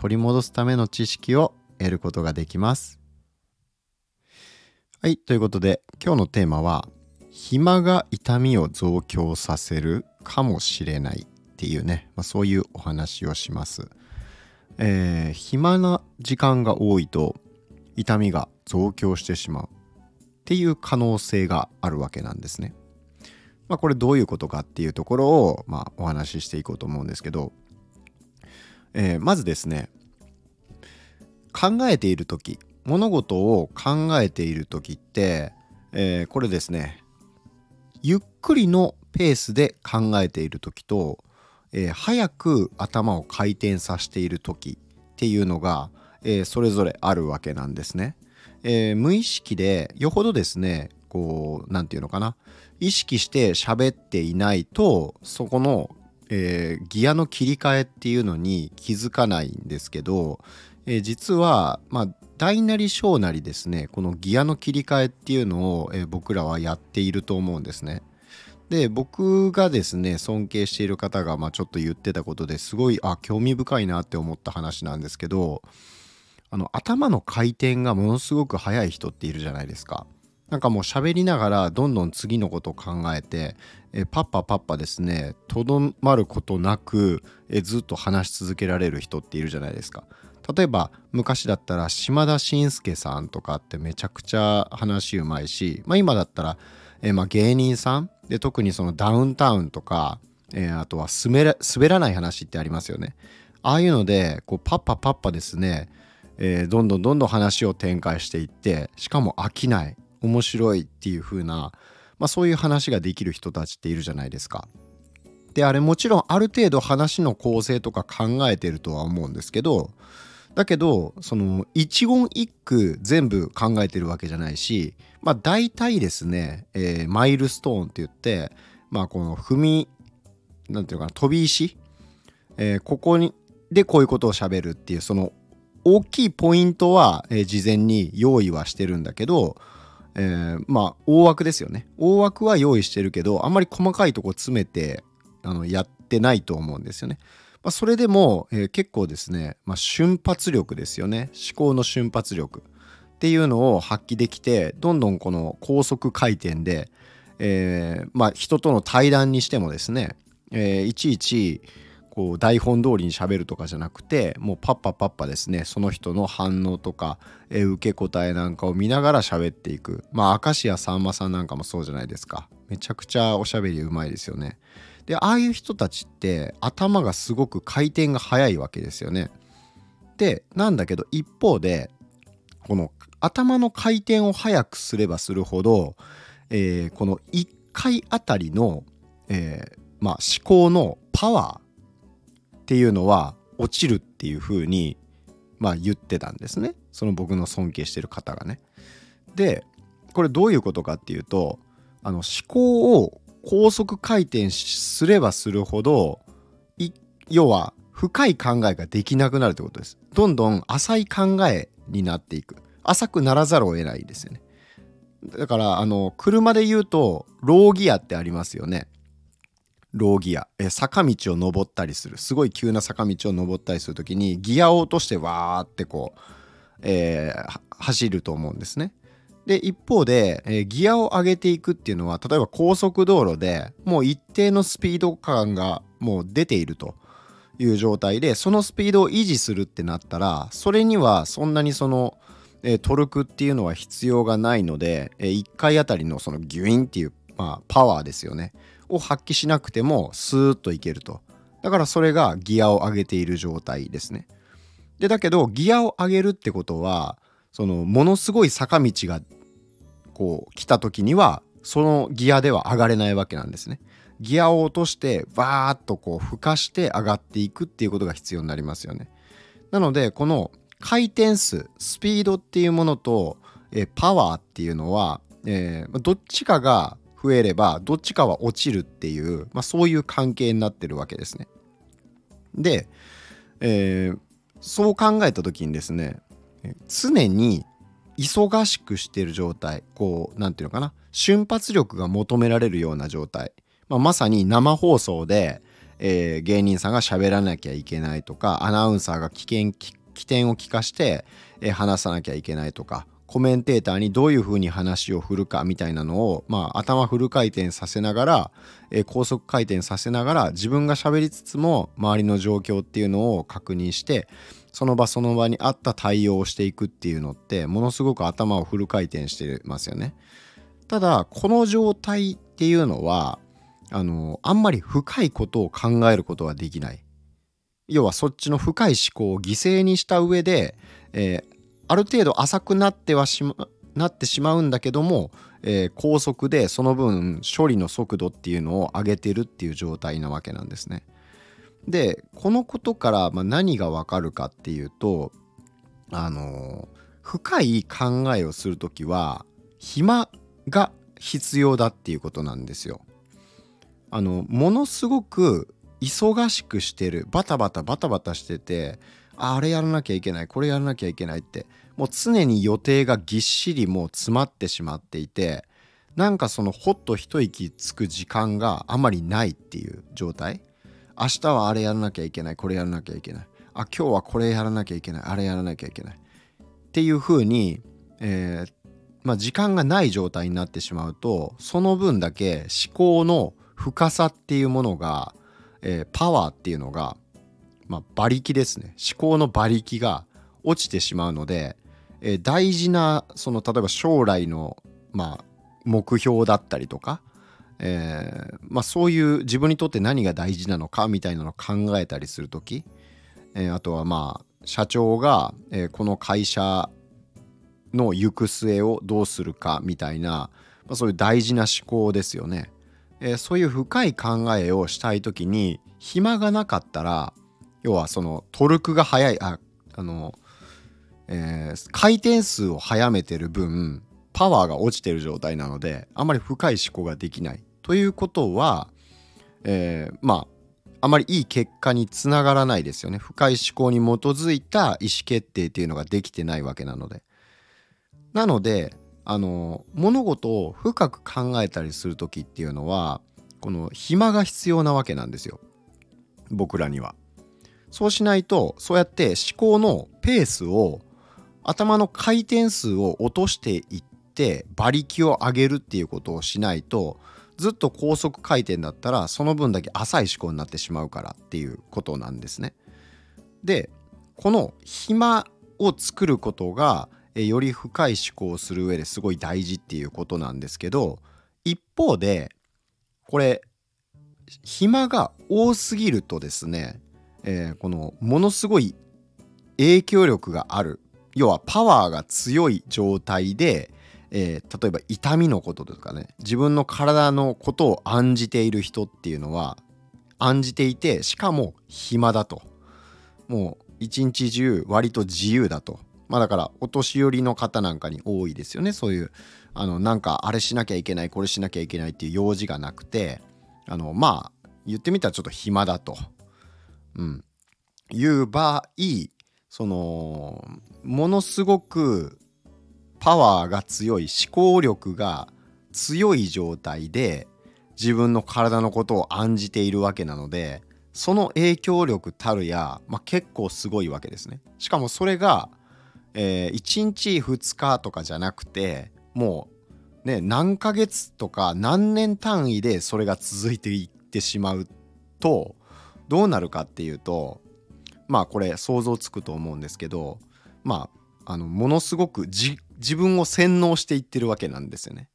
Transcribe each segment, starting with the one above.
取り戻すための知識を得ることができますはいということで今日のテーマは暇が痛みを増強させるかもしれないっていうね、まあ、そういうお話をしますえー、暇な時間が多いと痛みが増強してしまうっていう可能性があるわけなんですね。まあ、これどういうことかっていうところを、まあ、お話ししていこうと思うんですけど、えー、まずですね考えている時物事を考えている時って、えー、これですねゆっくりのペースで考えている時と、えー、早く頭を回転させている時っていうのが、えー、それぞれあるわけなんですね。えー、無意識でよほどですねこう何て言うのかな意識して喋っていないとそこの、えー、ギアの切り替えっていうのに気づかないんですけど、えー、実はまあ大なり小なりですねこのギアの切り替えっていうのを、えー、僕らはやっていると思うんですね。で僕がですね尊敬している方が、まあ、ちょっと言ってたことですごいあ興味深いなって思った話なんですけどあの頭の回転がものすごく速い人っているじゃないですか。なんかもう喋りながらどんどん次のことを考えてえパッパパッパですねとどまることなくえずっと話し続けられる人っているじゃないですか。例えば昔だったら島田紳介さんとかってめちゃくちゃ話うまいし、まあ、今だったらえまあ芸人さん？で特にそのダウンタウンとか、えー、あとは滑ら滑らない話ってありますよね。ああいうのでこうパッパパッパですねえー、どんどんどんどん話を展開していってしかも飽きない面白いっていう風な、まあ、そういう話ができる人たちっているじゃないですか。であれもちろんある程度話の構成とか考えてるとは思うんですけどだけどその一言一句全部考えてるわけじゃないしまあ大体ですね、えー、マイルストーンって言ってまあこの踏みなんていうかな飛び石、えー、ここにでこういうことをしゃべるっていうその大きいポイントは、えー、事前に用意はしてるんだけど、えー、まあ大枠ですよね大枠は用意してるけどあんまり細かいとこ詰めてあのやってないと思うんですよね。まあ、それでも、えー、結構ですね、まあ、瞬発力ですよね。思考の瞬発力。っていうのを発揮できてどんどんこの高速回転で、えー、まあ人との対談にしてもですね、えー、いちいちこう台本通りにしゃべるとかじゃなくてもうパッパパッパですねその人の反応とか、えー、受け答えなんかを見ながら喋っていく。まあ明石家さんまさんなんかもそうじゃないですか。めちゃくちゃおしゃべりうまいですよね。でああいう人たちって頭がすごく回転が速いわけですよねでなんだけど一方でこの頭の回転を速くすればするほど、えー、この1回あたりの、えー、まあ、思考のパワーっていうのは落ちるっていう風にまあ言ってたんですねその僕の尊敬してる方がね。でこれどういうことかっていうとあの思考を高速回転すればするほど要は深い考えができなくなるってことです。どんどん浅い考えになっていく。浅くならざるを得ないですよね。だからあの車で言うとローギアってありますよね。ローギア、え坂道を登ったりするすごい急な坂道を登ったりする時にギアを落としてわーってこう、えー、走ると思うんですね。で一方で、えー、ギアを上げていくっていうのは例えば高速道路でもう一定のスピード感がもう出ているという状態でそのスピードを維持するってなったらそれにはそんなにその、えー、トルクっていうのは必要がないので、えー、1回あたりのそのギュインっていう、まあ、パワーですよねを発揮しなくてもスーッといけると。だからそれがギアを上げている状態ですね。でだけどギアを上げるってことはそのものすごい坂道がこう来た時にはそのギアでは上がれないわけなんですねギアを落としてバーッとこうふかして上がっていくっていうことが必要になりますよねなのでこの回転数スピードっていうものと、えパワーっていうのは、えー、どっちかが増えればどっちかは落ちるっていう、まあ、そういう関係になってるわけですね。で、えー、そう考えた時にですね常に忙しくしてる状態こう何て言うのかな瞬発力が求められるような状態、まあ、まさに生放送で、えー、芸人さんが喋らなきゃいけないとかアナウンサーが危険起点を聞かして、えー、話さなきゃいけないとかコメンテーターにどういうふうに話を振るかみたいなのを、まあ、頭フル回転させながら、えー、高速回転させながら自分が喋りつつも周りの状況っていうのを確認してその場その場に合った対応をしていくっていうのってものすごく頭をフル回転してますよね。ただこの状態っていうのはあのあんまり深いことを考えることができない。要はそっちの深い思考を犠牲にした上で、えー、ある程度浅くなってはしまなってしまうんだけども、えー、高速でその分処理の速度っていうのを上げてるっていう状態なわけなんですね。でこのことからま何がわかるかっていうとあの深い考えをする時は暇が必要だっていうことなんですよ。あのものすごく忙しくしてるバタバタバタバタしててあれやらなきゃいけないこれやらなきゃいけないってもう常に予定がぎっしりもう詰まってしまっていてなんかそのほっと一息つく時間があまりないっていう状態明日はあれやらなきゃいけないこれやらなきゃいけない。あ今日はこれやらなきゃいけないあれやらなきゃいけない。っていう風に、えー、まあ、時間がない状態になってしまうとその分だけ思考の深さっていうものが、えー、パワーっていうのがまあ、馬力ですね。思考の馬力が落ちてしまうので、えー、大事なその例えば将来の、まあ、目標だったりとか、えーまあ、そういう自分にとって何が大事なのかみたいなのを考えたりする時、えー、あとはまあ社長が、えー、この会社の行く末をどうするかみたいな、まあ、そういう大事な思考ですよね。え、そういう深い考えをしたい時に暇がなかったら要はそのトルクが速いああの、え、回転数を速めてる分パワーが落ちてる状態なのであんまり深い思考ができないということは、えー、まああまりいい結果につながらないですよね。深い思考に基づいた意思決定っていうのができてないわけなので。なのであの物事を深く考えたりする時っていうのはこの暇が必要なわけなんですよ。僕らには。そうしないとそうやって思考のペースを頭の回転数を落としていって馬力を上げるっていうことをしないとずっと高速回転だったらその分だけ浅い思考になってしまうからっていうことなんですね。でこの暇を作ることがより深い思考をする上ですごい大事っていうことなんですけど一方でこれ暇が多すぎるとですねえー、このものすごい影響力がある要はパワーが強い状態で、えー、例えば痛みのこととかね。自分の体のことを案じている人っていうのは案じていてしかも暇だと。もう一日中割と自由だと。まあだからお年寄りの方なんかに多いですよね。そういうあのなんかあれしなきゃいけないこれしなきゃいけないっていう用事がなくてあのまあ言ってみたらちょっと暇だと。うん、いう場合そのものすごくパワーが強い思考力が強い状態で自分の体のことを案じているわけなのでその影響力たるや、まあ、結構すごいわけですね。しかもそれが、えー、1日2日とかじゃなくてもうね何ヶ月とか何年単位でそれが続いていってしまうとどうなるかっていうとまあこれ想像つくと思うんですけどまああのものすごく自分を洗脳していってるわけなんですよね。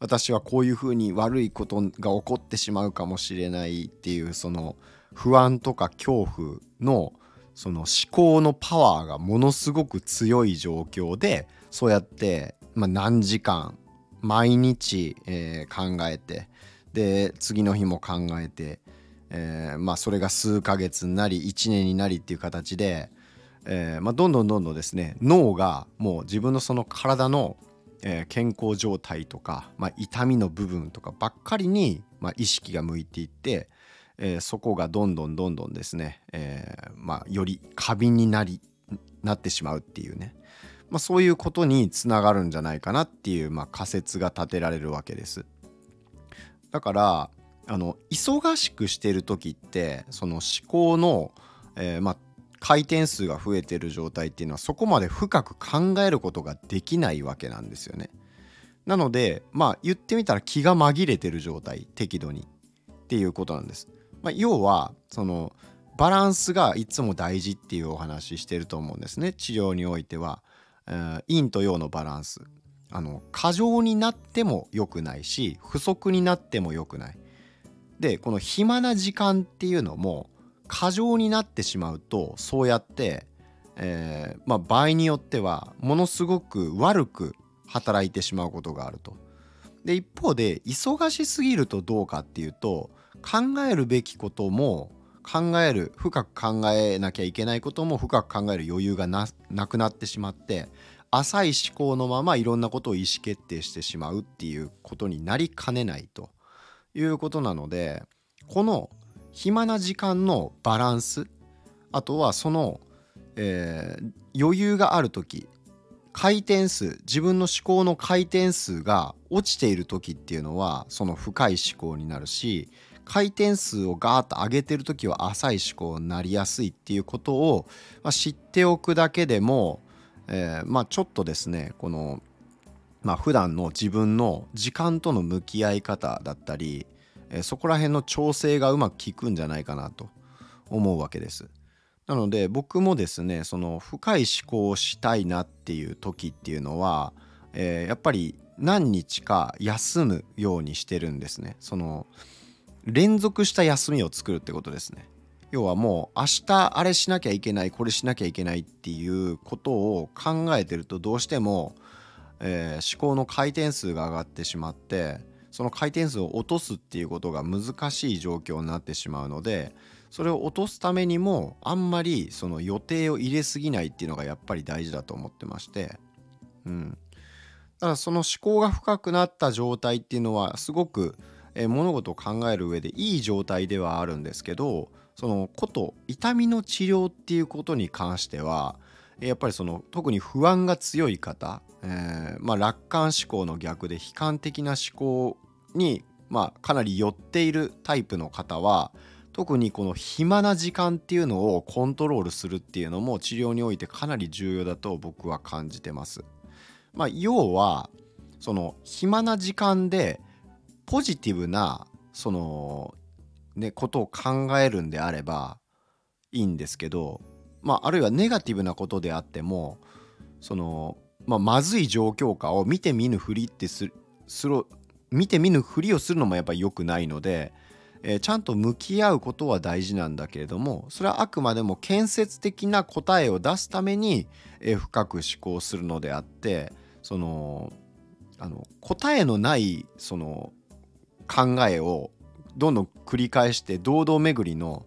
私はこういうふうに悪いことが起こってしまうかもしれないっていうその不安とか恐怖のその思考のパワーがものすごく強い状況でそうやって、まあ、何時間毎日、え、考えてで次の日も考えてえ、まあそれが数ヶ月になり1年になりっていう形で、えーまあ、どんどんどんどんですね脳がもう自分のその体の、えー、健康状態とか、まあ、痛みの部分とかばっかりに、まあ、意識が向いていって、えー、そこがどんどんどんどんですね、えーまあ、より過敏になりなってしまうっていうね、まあ、そういうことにつながるんじゃないかなっていう、まあ、仮説が立てられるわけです。だからあの忙しくしてる時ってその思考の、えーまあ、回転数が増えてる状態っていうのはそこまで深く考えることができないわけなんですよね。なのでまあ言ってみたら気が紛れてる状態適度にっていうことなんです。まあ、要はそのバランスがいつも大事っていうお話してると思うんですね治療においては、えー、陰と陽のバランスあの過剰になっても良くないし不足になっても良くないでこの暇な時間っていうのも過剰になってしまうとそうやって、えー、まあ、場合によってはものすごく悪く働いてしまうことがあると。で一方で忙しすぎるとどうかっていうと考えるべきことも考える深く考えなきゃいけないことも深く考える余裕がなくなってしまって浅い思考のままいろんなことを意思決定してしまうっていうことになりかねないということなのでこの暇な時間のバランス。あとはその、えー、余裕がある時。回転数。自分の思考の回転数が落ちている時っていうのはその深い思考になるし回転数をガーッと上げてる時は浅い思考になりやすいっていうことを、まあ、知っておくだけでも、えー、まあちょっとですねこのまあ普段の自分の時間との向き合い方だったりえそこら辺の調整がうまく効くんじゃないかなと思うわけです。なので僕もですねその深い思考をしたいなっていう時っていうのは、えー、やっぱり何日か休むようにしてるんですね。その連続した休みを作るってことですね。要はもう明日あれしなきゃいけないこれしなきゃいけないっていうことを考えてるとどうしても、えー、思考の回転数が上がってしまってその回転数を落とすっていうことが難しい状況になってしまうのでそれを落とすためにもあんまりその予定を入れすぎないっていうのがやっぱり大事だと思ってまして。うん。だからその思考が深くなった状態っていうのはすごくえ物事を考える上でいい状態ではあるんですけどそのこと痛みの治療っていうことに関してはやっぱりその特に不安が強い方、えー、まあ、楽観思考の逆で悲観的な思考に、まあ、かなり寄っているタイプの方は特にこの暇な時間っていうのをコントロールするっていうのも治療においてかなり重要だと僕は感じてます。まあ、要はその暇な時間でポジティブなそのねことを考えるんであればいいんですけどまあ、あるいはネガティブなことであってもその、まあ、まずい状況下を見て見ぬふりってする見て見ぬふりをするのもやっぱり良くないので、えー、ちゃんと向き合うことは大事なんだけれどもそれはあくまでも建設的な答えを出すために、えー、深く思考するのであってそのあの答えのないその考えをどんどん繰り返して堂々巡りの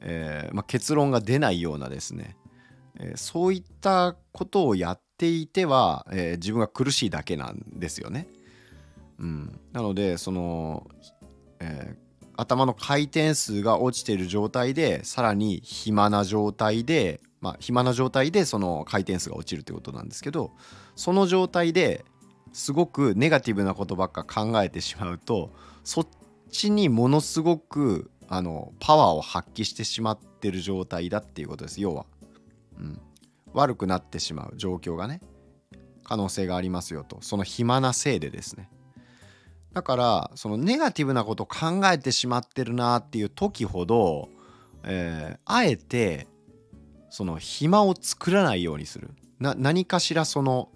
えー、まあ、結論が出ないようなですね、え、そういったことをやってていては、えー、自分が苦しいだけなんですよね。うん、なのでその、え頭の回転数が落ちてる状態でさらに暇な状態でまあ暇な状態でその回転数が落ちるということなんですけどその状態ですごくネガティブなことばっか考えてしまうとそっちにものすごくあのパワーを発揮してしまってる状態だっていうことです。要は、うん、悪くなってしまう状況がね可能性がありますよと。その暇なせいでですね。だからそのネガティブなこと考えてしまってるなっていう時ほど、えー、あえてその暇を作らないようにする。な何かしらその、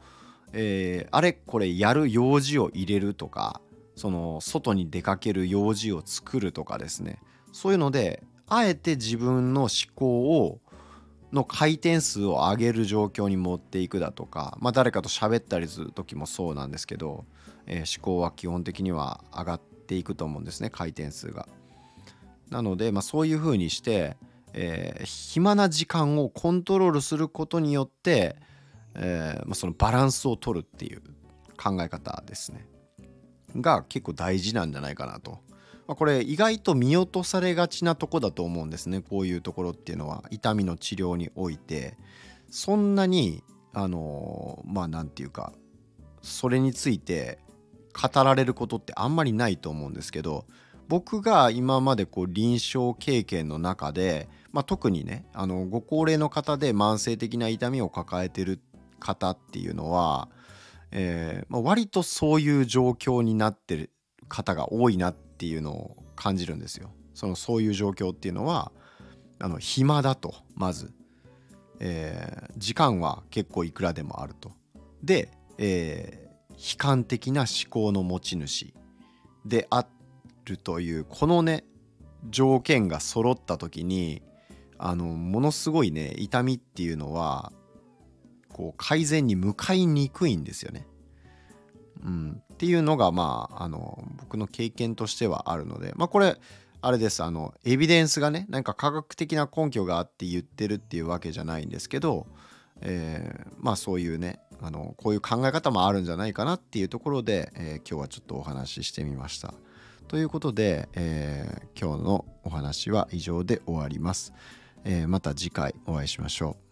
えー、あれこれやる用事を入れるとかその外に出かける用事を作るとかですね。そういうのであえて自分の思考をの回転数を上げる状況に持っていくだとか、まあ、誰かと喋ったりする時もそうなんですけど、えー、思考は基本的には上がっていくと思うんですね回転数が。なので、まあ、そういうふうにして、えー、暇な時間をコントロールすることによって、えーまあ、そのバランスを取るっていう考え方ですねが結構大事なんじゃないかなと。まあ、これ意外と見落とされがちなとこだと思うんですね。こういうところっていうのは。痛みの治療において。そんなにあの、まあ何て言うかそれについて語られることってあんまりないと思うんですけど僕が今までこう臨床経験の中で、まあ、特にねあのご高齢の方で慢性的な痛みを抱えてる方っていうのは、えーまあ、割とそういう状況になってる方が多いなっていうのを感じるんですよ。そのそういう状況っていうのはあの暇だとまず、えー、時間は結構いくらでもあると。で、えー、悲観的な思考の持ち主であるというこのね条件が揃った時にあのものすごいね痛みっていうのはこう改善に向かいにくいんですよね。うん、っていうのがまああの僕の経験としてはあるのでまあこれあれですあのエビデンスがねなんか科学的な根拠があって言ってるっていうわけじゃないんですけど、えー、まあそういうねあのこういう考え方もあるんじゃないかなっていうところで、えー、今日はちょっとお話ししてみました。ということで、えー、今日のお話は以上で終わります。え、また次回お会いしましょう。